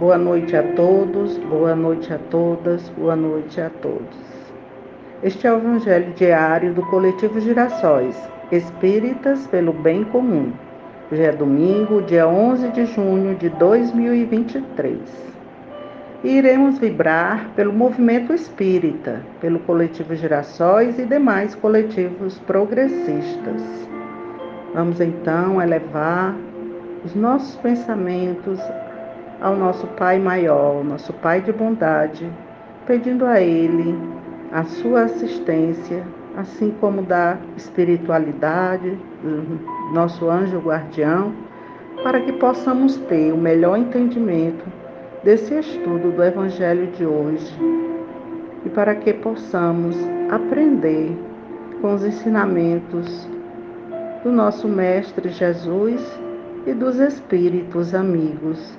Boa noite a todos, boa noite a todas, boa noite a todos. Este é o Evangelho diário do Coletivo Girassóis, Espíritas pelo Bem Comum. Hoje é domingo, dia 11 de junho de 2023. E iremos vibrar pelo movimento espírita, pelo Coletivo Girassóis e demais coletivos progressistas. Vamos então elevar os nossos pensamentos ao nosso Pai maior, nosso Pai de bondade, pedindo a Ele a sua assistência, assim como da espiritualidade, nosso anjo guardião, para que possamos ter o melhor entendimento desse estudo do Evangelho de hoje e para que possamos aprender com os ensinamentos do nosso Mestre Jesus e dos Espíritos amigos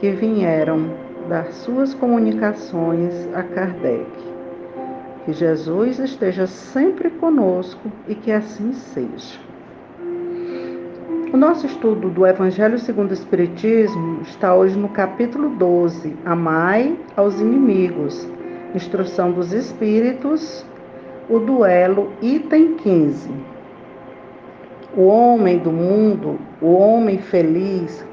que vieram dar suas comunicações a Kardec. Que Jesus esteja sempre conosco e que assim seja. O nosso estudo do Evangelho segundo o Espiritismo está hoje no capítulo 12, Amai aos inimigos, Instrução dos Espíritos, o duelo, item 15. O homem do mundo, o homem feliz,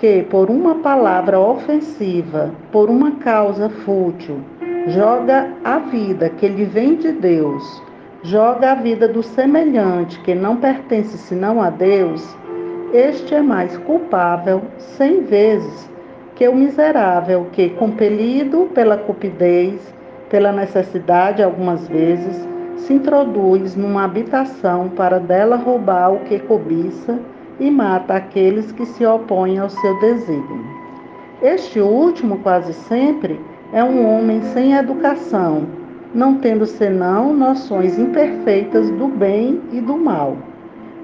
que, por uma palavra ofensiva, por uma causa fútil, joga a vida que lhe vem de Deus, joga a vida do semelhante que não pertence senão a Deus, este é mais culpável cem vezes que o miserável que, compelido pela cupidez, pela necessidade algumas vezes, se introduz numa habitação para dela roubar o que cobiça e mata aqueles que se opõem ao seu desígnio. Este último, quase sempre, é um homem sem educação, não tendo senão noções imperfeitas do bem e do mal,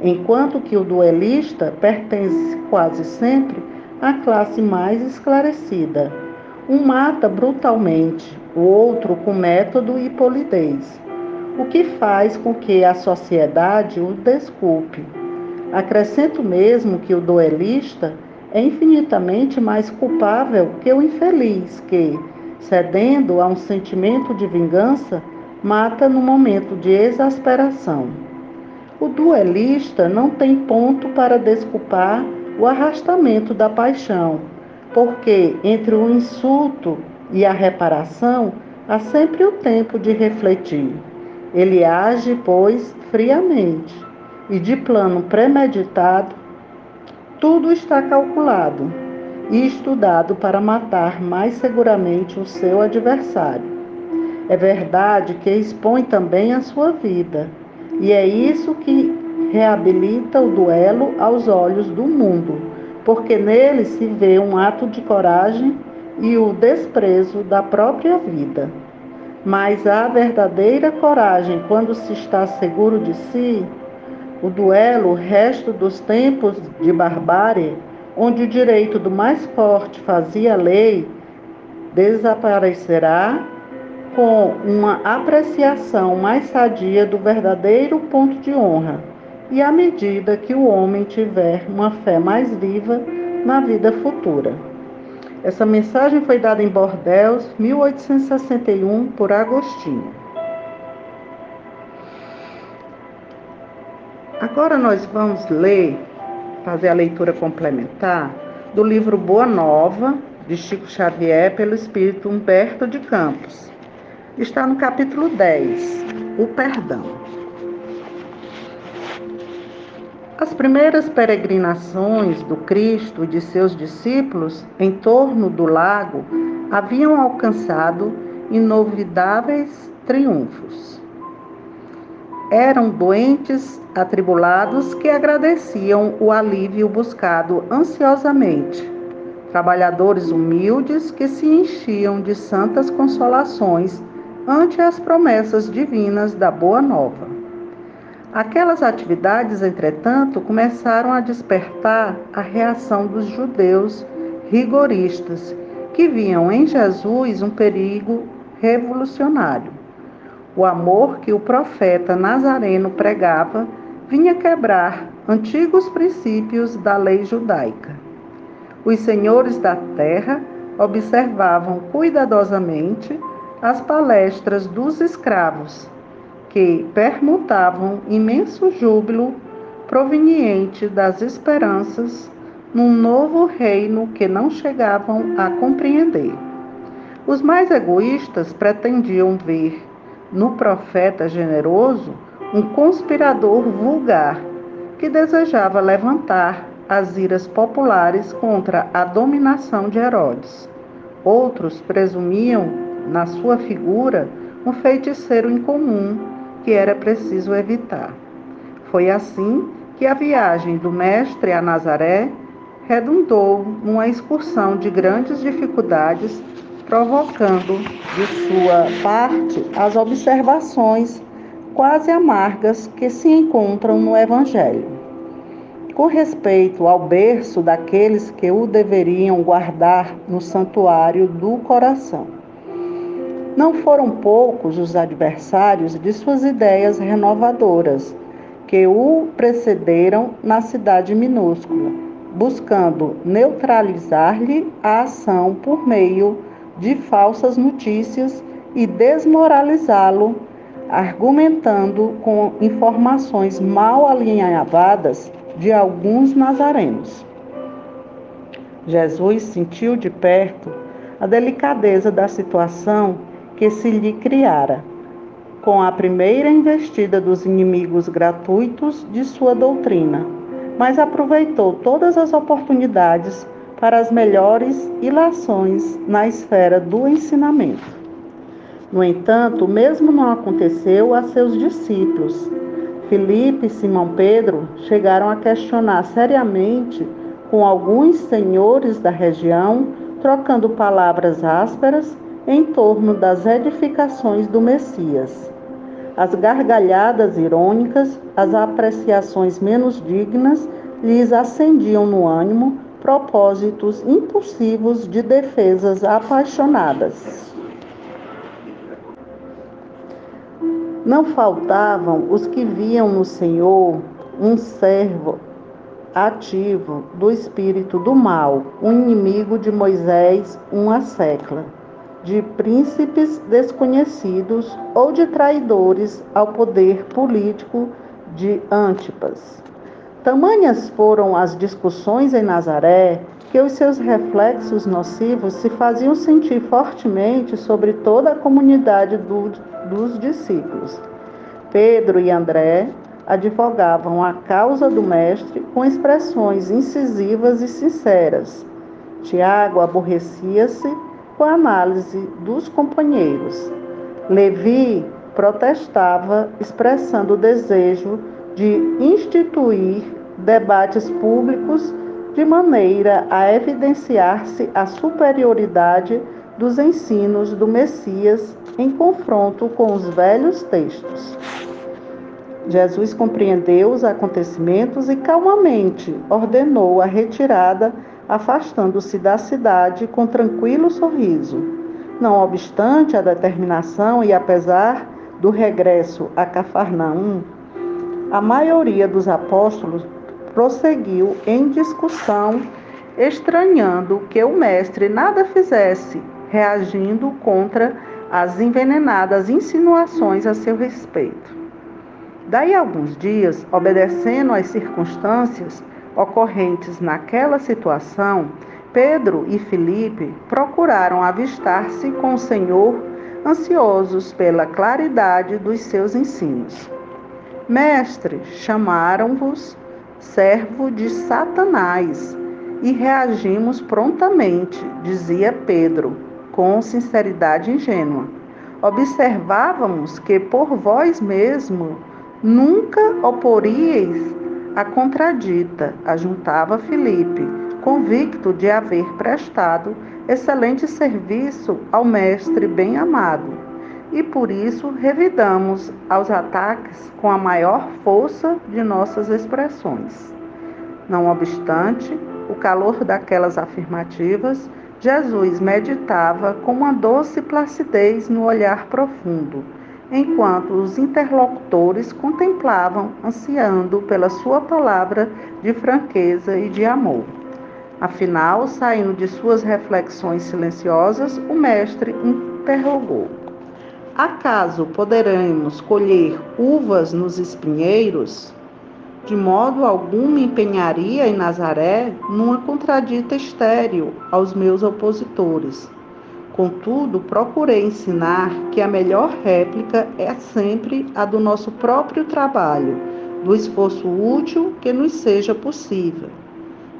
enquanto que o duelista pertence quase sempre à classe mais esclarecida. Um mata brutalmente, o outro com método e polidez, o que faz com que a sociedade o desculpe Acrescento mesmo que o duelista é infinitamente mais culpável que o infeliz que, cedendo a um sentimento de vingança, mata no momento de exasperação. O duelista não tem ponto para desculpar o arrastamento da paixão, porque entre o insulto e a reparação há sempre o tempo de refletir. Ele age, pois, friamente e de plano premeditado, tudo está calculado e estudado para matar mais seguramente o seu adversário. É verdade que expõe também a sua vida, e é isso que reabilita o duelo aos olhos do mundo, porque nele se vê um ato de coragem e o desprezo da própria vida. Mas a verdadeira coragem, quando se está seguro de si, o duelo, o resto dos tempos de barbárie, onde o direito do mais forte fazia lei, desaparecerá com uma apreciação mais sadia do verdadeiro ponto de honra, e à medida que o homem tiver uma fé mais viva na vida futura. Essa mensagem foi dada em Bordeaux, 1861, por Agostinho. Agora nós vamos ler, fazer a leitura complementar do livro Boa Nova, de Chico Xavier, pelo espírito Humberto de Campos. Está no capítulo 10, o perdão. As primeiras peregrinações do Cristo e de seus discípulos em torno do lago haviam alcançado inovidáveis triunfos. Eram doentes atribulados que agradeciam o alívio buscado ansiosamente, trabalhadores humildes que se enchiam de santas consolações ante as promessas divinas da Boa Nova. Aquelas atividades, entretanto, começaram a despertar a reação dos judeus rigoristas, que viam em Jesus um perigo revolucionário. O amor que o profeta Nazareno pregava vinha quebrar antigos princípios da lei judaica. Os senhores da terra observavam cuidadosamente as palestras dos escravos, que permutavam imenso júbilo proveniente das esperanças num novo reino que não chegavam a compreender. Os mais egoístas pretendiam ver no profeta generoso um conspirador vulgar que desejava levantar as iras populares contra a dominação de Herodes. Outros presumiam na sua figura um feiticeiro incomum que era preciso evitar. Foi assim que a viagem do Mestre a Nazaré redundou numa excursão de grandes dificuldades, provocando de sua parte as observações quase amargas que se encontram no Evangelho. Com respeito ao berço daqueles que o deveriam guardar no santuário do coração. Não foram poucos os adversários de suas ideias renovadoras que o precederam na cidade minúscula, buscando neutralizar-lhe a ação por meio de falsas notícias e desmoralizá-lo, argumentando com informações mal alinhavadas de alguns nazarenos. Jesus sentiu de perto a delicadeza da situação que se lhe criara com a primeira investida dos inimigos gratuitos de sua doutrina, mas aproveitou todas as oportunidades para as melhores ilações na esfera do ensinamento. No entanto, o mesmo não aconteceu a seus discípulos. Filipe e Simão Pedro chegaram a questionar seriamente com alguns senhores da região, trocando palavras ásperas em torno das edificações do Messias as gargalhadas irônicas, as apreciações menos dignas lhes acendiam no ânimo propósitos impulsivos de defesas apaixonadas. Não faltavam os que viam no Senhor um servo ativo do espírito do mal, um inimigo de Moisés, uma secla de príncipes desconhecidos ou de traidores ao poder político de Antipas. Tamanhas foram as discussões em Nazaré que os seus reflexos nocivos se faziam sentir fortemente sobre toda a comunidade do, dos discípulos. Pedro e André advogavam a causa do Mestre com expressões incisivas e sinceras. Tiago aborrecia-se com a análise dos companheiros. Levi protestava, expressando o desejo de instituir debates públicos de maneira a evidenciar-se a superioridade dos ensinos do Messias em confronto com os velhos textos. Jesus compreendeu os acontecimentos e calmamente ordenou a retirada afastando-se da cidade com tranquilo sorriso. Não obstante a determinação e apesar do regresso a Cafarnaum, a maioria dos apóstolos prosseguiu em discussão, estranhando que o mestre nada fizesse, reagindo contra as envenenadas insinuações a seu respeito. Daí a alguns dias, obedecendo às circunstâncias, ocorrentes naquela situação, Pedro e Felipe procuraram avistar-se com o Senhor, ansiosos pela claridade dos seus ensinos. Mestre, chamaram-vos servo de Satanás e reagimos prontamente, dizia Pedro, com sinceridade ingênua. Observávamos que por vós mesmo nunca oporíeis a contradita, ajuntava Filipe, convicto de haver prestado excelente serviço ao mestre bem amado, e por isso revidamos aos ataques com a maior força de nossas expressões. Não obstante, o calor daquelas afirmativas, Jesus meditava com uma doce placidez no olhar profundo enquanto os interlocutores contemplavam, ansiando pela sua palavra de franqueza e de amor. Afinal, saindo de suas reflexões silenciosas, o mestre interrogou: Acaso poderemos colher uvas nos espinheiros? De modo algum me empenharia em Nazaré numa contradita estéril aos meus opositores. Contudo, procurei ensinar que a melhor réplica é sempre a do nosso próprio trabalho, do esforço útil que nos seja possível.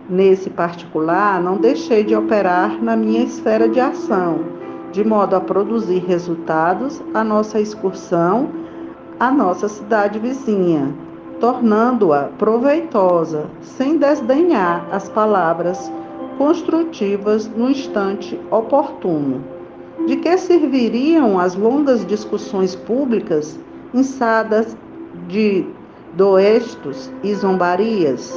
Nesse particular, não deixei de operar na minha esfera de ação, de modo a produzir resultados a nossa excursão à nossa cidade vizinha, tornando-a proveitosa, sem desdenhar as palavras construtivas no instante oportuno. De que serviriam as longas discussões públicas, insadas de doestos e zombarias?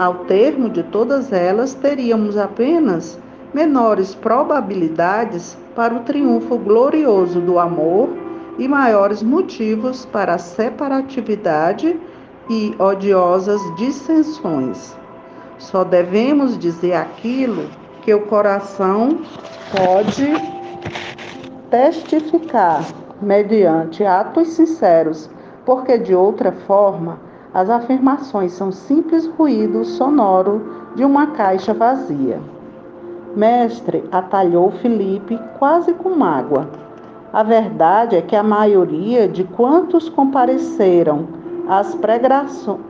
Ao termo de todas elas, teríamos apenas menores probabilidades para o triunfo glorioso do amor e maiores motivos para a separatividade e odiosas dissensões. Só devemos dizer aquilo que o coração pode testificar mediante atos sinceros, porque de outra forma as afirmações são simples ruído sonoro de uma caixa vazia. Mestre, atalhou Felipe quase com mágoa. A verdade é que a maioria de quantos compareceram às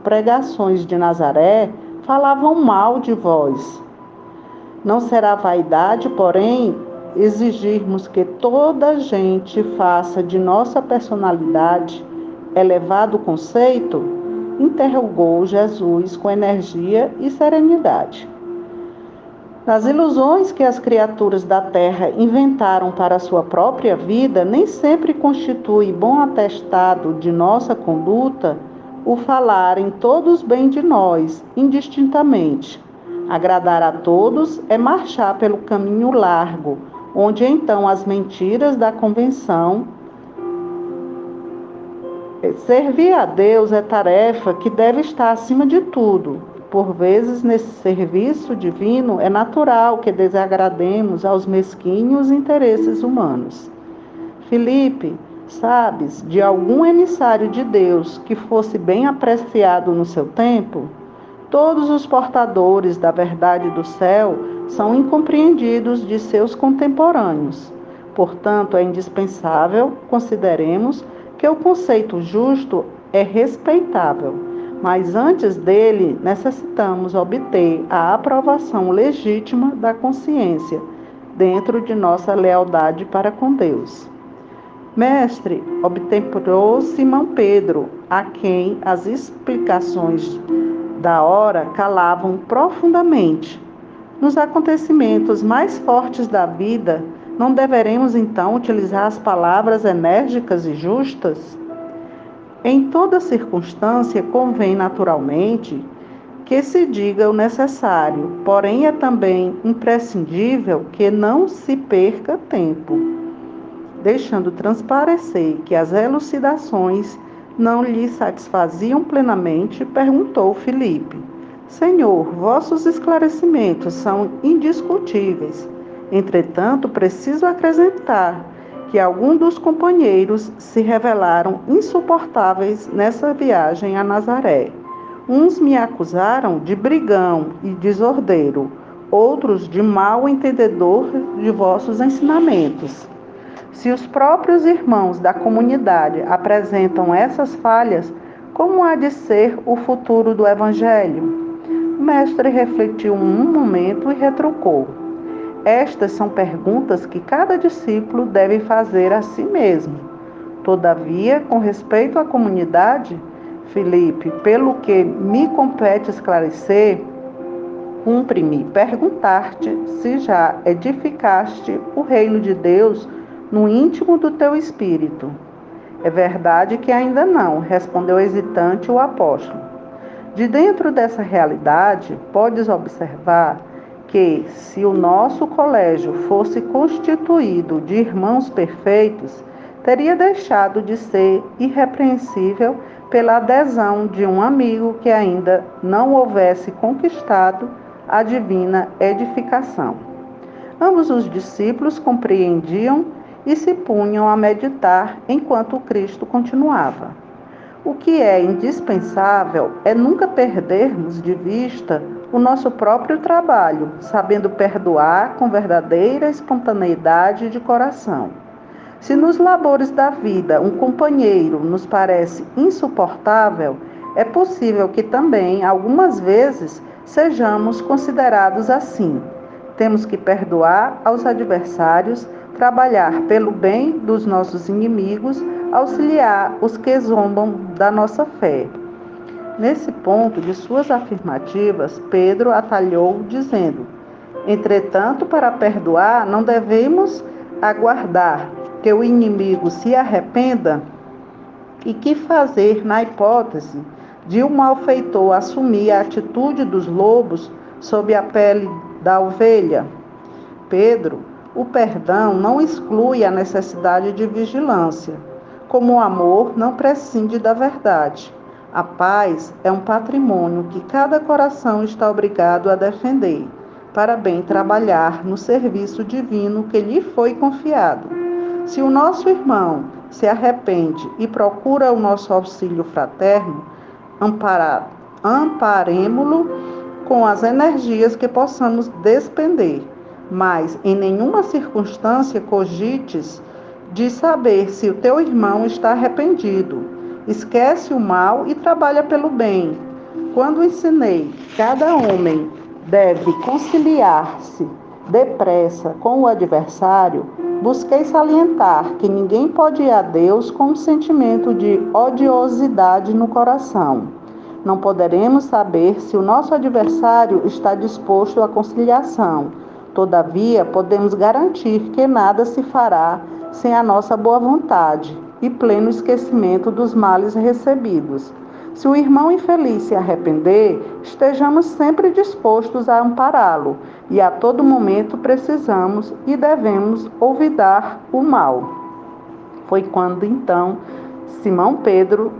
pregações de Nazaré falavam mal de vós. Não será vaidade, porém, exigirmos que toda a gente faça de nossa personalidade elevado conceito interrogou Jesus com energia e serenidade. Nas ilusões que as criaturas da terra inventaram para a sua própria vida, nem sempre constitui bom atestado de nossa conduta o falarem todos bem de nós, indistintamente. Agradar a todos é marchar pelo caminho largo, onde então as mentiras da convenção Servir a Deus é tarefa que deve estar acima de tudo. Por vezes, nesse serviço divino, é natural que desagrademos aos mesquinhos interesses humanos. Felipe, sabes de algum emissário de Deus que fosse bem apreciado no seu tempo? Todos os portadores da verdade do céu são incompreendidos de seus contemporâneos. Portanto, é indispensável, consideremos, que o conceito justo é respeitável, mas antes dele necessitamos obter a aprovação legítima da consciência dentro de nossa lealdade para com Deus. Mestre, obtemperou Simão Pedro, a quem as explicações da hora calavam profundamente. Nos acontecimentos mais fortes da vida, não deveremos então utilizar as palavras enérgicas e justas? Em toda circunstância, convém naturalmente que se diga o necessário, porém é também imprescindível que não se perca tempo, deixando transparecer que as elucidações não lhe satisfaziam plenamente, perguntou Filipe: Senhor, vossos esclarecimentos são indiscutíveis. Entretanto, preciso acrescentar que alguns dos companheiros se revelaram insuportáveis nessa viagem a Nazaré. Uns me acusaram de brigão e desordeiro, outros de mal entendedor de vossos ensinamentos. Se os próprios irmãos da comunidade apresentam essas falhas, como há de ser o futuro do Evangelho? O mestre refletiu um momento e retrucou. Estas são perguntas que cada discípulo deve fazer a si mesmo. Todavia, com respeito à comunidade, Felipe, pelo que me compete esclarecer, cumpre-me perguntar-te se já edificaste o reino de Deus no íntimo do teu espírito. É verdade que ainda não, respondeu hesitante o apóstolo. De dentro dessa realidade, podes observar que, se o nosso colégio fosse constituído de irmãos perfeitos, teria deixado de ser irrepreensível pela adesão de um amigo que ainda não houvesse conquistado a divina edificação. Ambos os discípulos compreendiam e se punham a meditar enquanto Cristo continuava. O que é indispensável é nunca perdermos de vista o nosso próprio trabalho, sabendo perdoar com verdadeira espontaneidade de coração. Se nos labores da vida um companheiro nos parece insuportável, é possível que também, algumas vezes, sejamos considerados assim. Temos que perdoar aos adversários, trabalhar pelo bem dos nossos inimigos, auxiliar os que zombam da nossa fé. Nesse ponto de suas afirmativas, Pedro atalhou, dizendo: Entretanto, para perdoar, não devemos aguardar que o inimigo se arrependa? E que fazer na hipótese de um malfeitor assumir a atitude dos lobos sob a pele da ovelha? Pedro, o perdão não exclui a necessidade de vigilância, como o amor não prescinde da verdade. A paz é um patrimônio que cada coração está obrigado a defender, para bem trabalhar no serviço divino que lhe foi confiado. Se o nosso irmão se arrepende e procura o nosso auxílio fraterno, amparemo-lo com as energias que possamos despender, mas em nenhuma circunstância cogites de saber se o teu irmão está arrependido. Esquece o mal e trabalha pelo bem. Quando ensinei, cada homem deve conciliar-se depressa com o adversário, busquei salientar que ninguém pode ir a Deus com um sentimento de odiosidade no coração. Não poderemos saber se o nosso adversário está disposto à conciliação. Todavia, podemos garantir que nada se fará sem a nossa boa vontade e pleno esquecimento dos males recebidos. Se o irmão infeliz se arrepender, estejamos sempre dispostos a ampará-lo e a todo momento precisamos e devemos olvidar o mal. Foi quando então Simão Pedro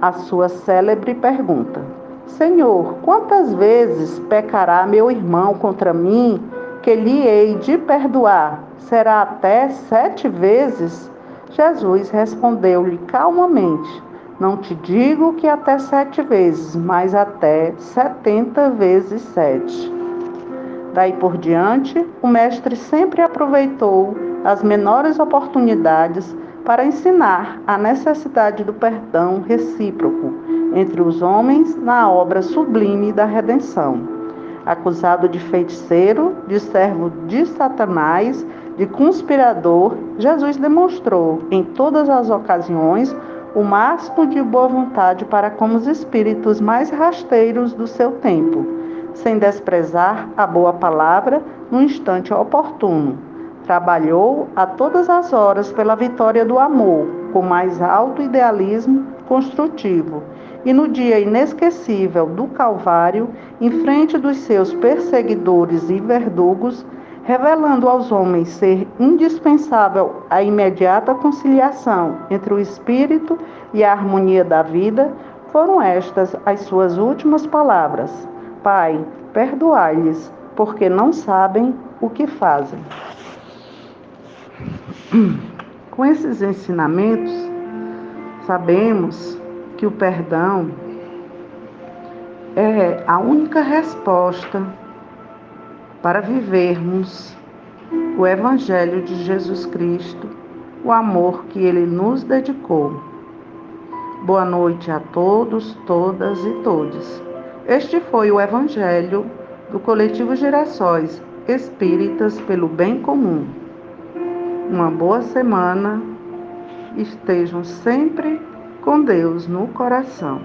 a sua célebre pergunta: Senhor, quantas vezes pecará meu irmão contra mim que lhe hei de perdoar? Será até sete vezes? Jesus respondeu-lhe calmamente: não te digo que até sete vezes, mas até setenta vezes sete. Daí por diante, o Mestre sempre aproveitou as menores oportunidades para ensinar a necessidade do perdão recíproco entre os homens na obra sublime da redenção. Acusado de feiticeiro, de servo de Satanás, de conspirador, Jesus demonstrou em todas as ocasiões o máximo de boa vontade para com os espíritos mais rasteiros do seu tempo, sem desprezar a boa palavra no instante oportuno. Trabalhou a todas as horas pela vitória do amor, com mais alto idealismo construtivo. E no dia inesquecível do Calvário, em frente dos seus perseguidores e verdugos, revelando aos homens ser indispensável a imediata conciliação entre o espírito e a harmonia da vida, foram estas as suas últimas palavras: Pai, perdoai-lhes, porque não sabem o que fazem. Com esses ensinamentos, sabemos que o perdão é a única resposta para vivermos o Evangelho de Jesus Cristo, o amor que ele nos dedicou. Boa noite a todos, todas e todos. Este foi o Evangelho do Coletivo Gerações Espíritas pelo Bem Comum. Uma boa semana. Estejam sempre com Deus no coração.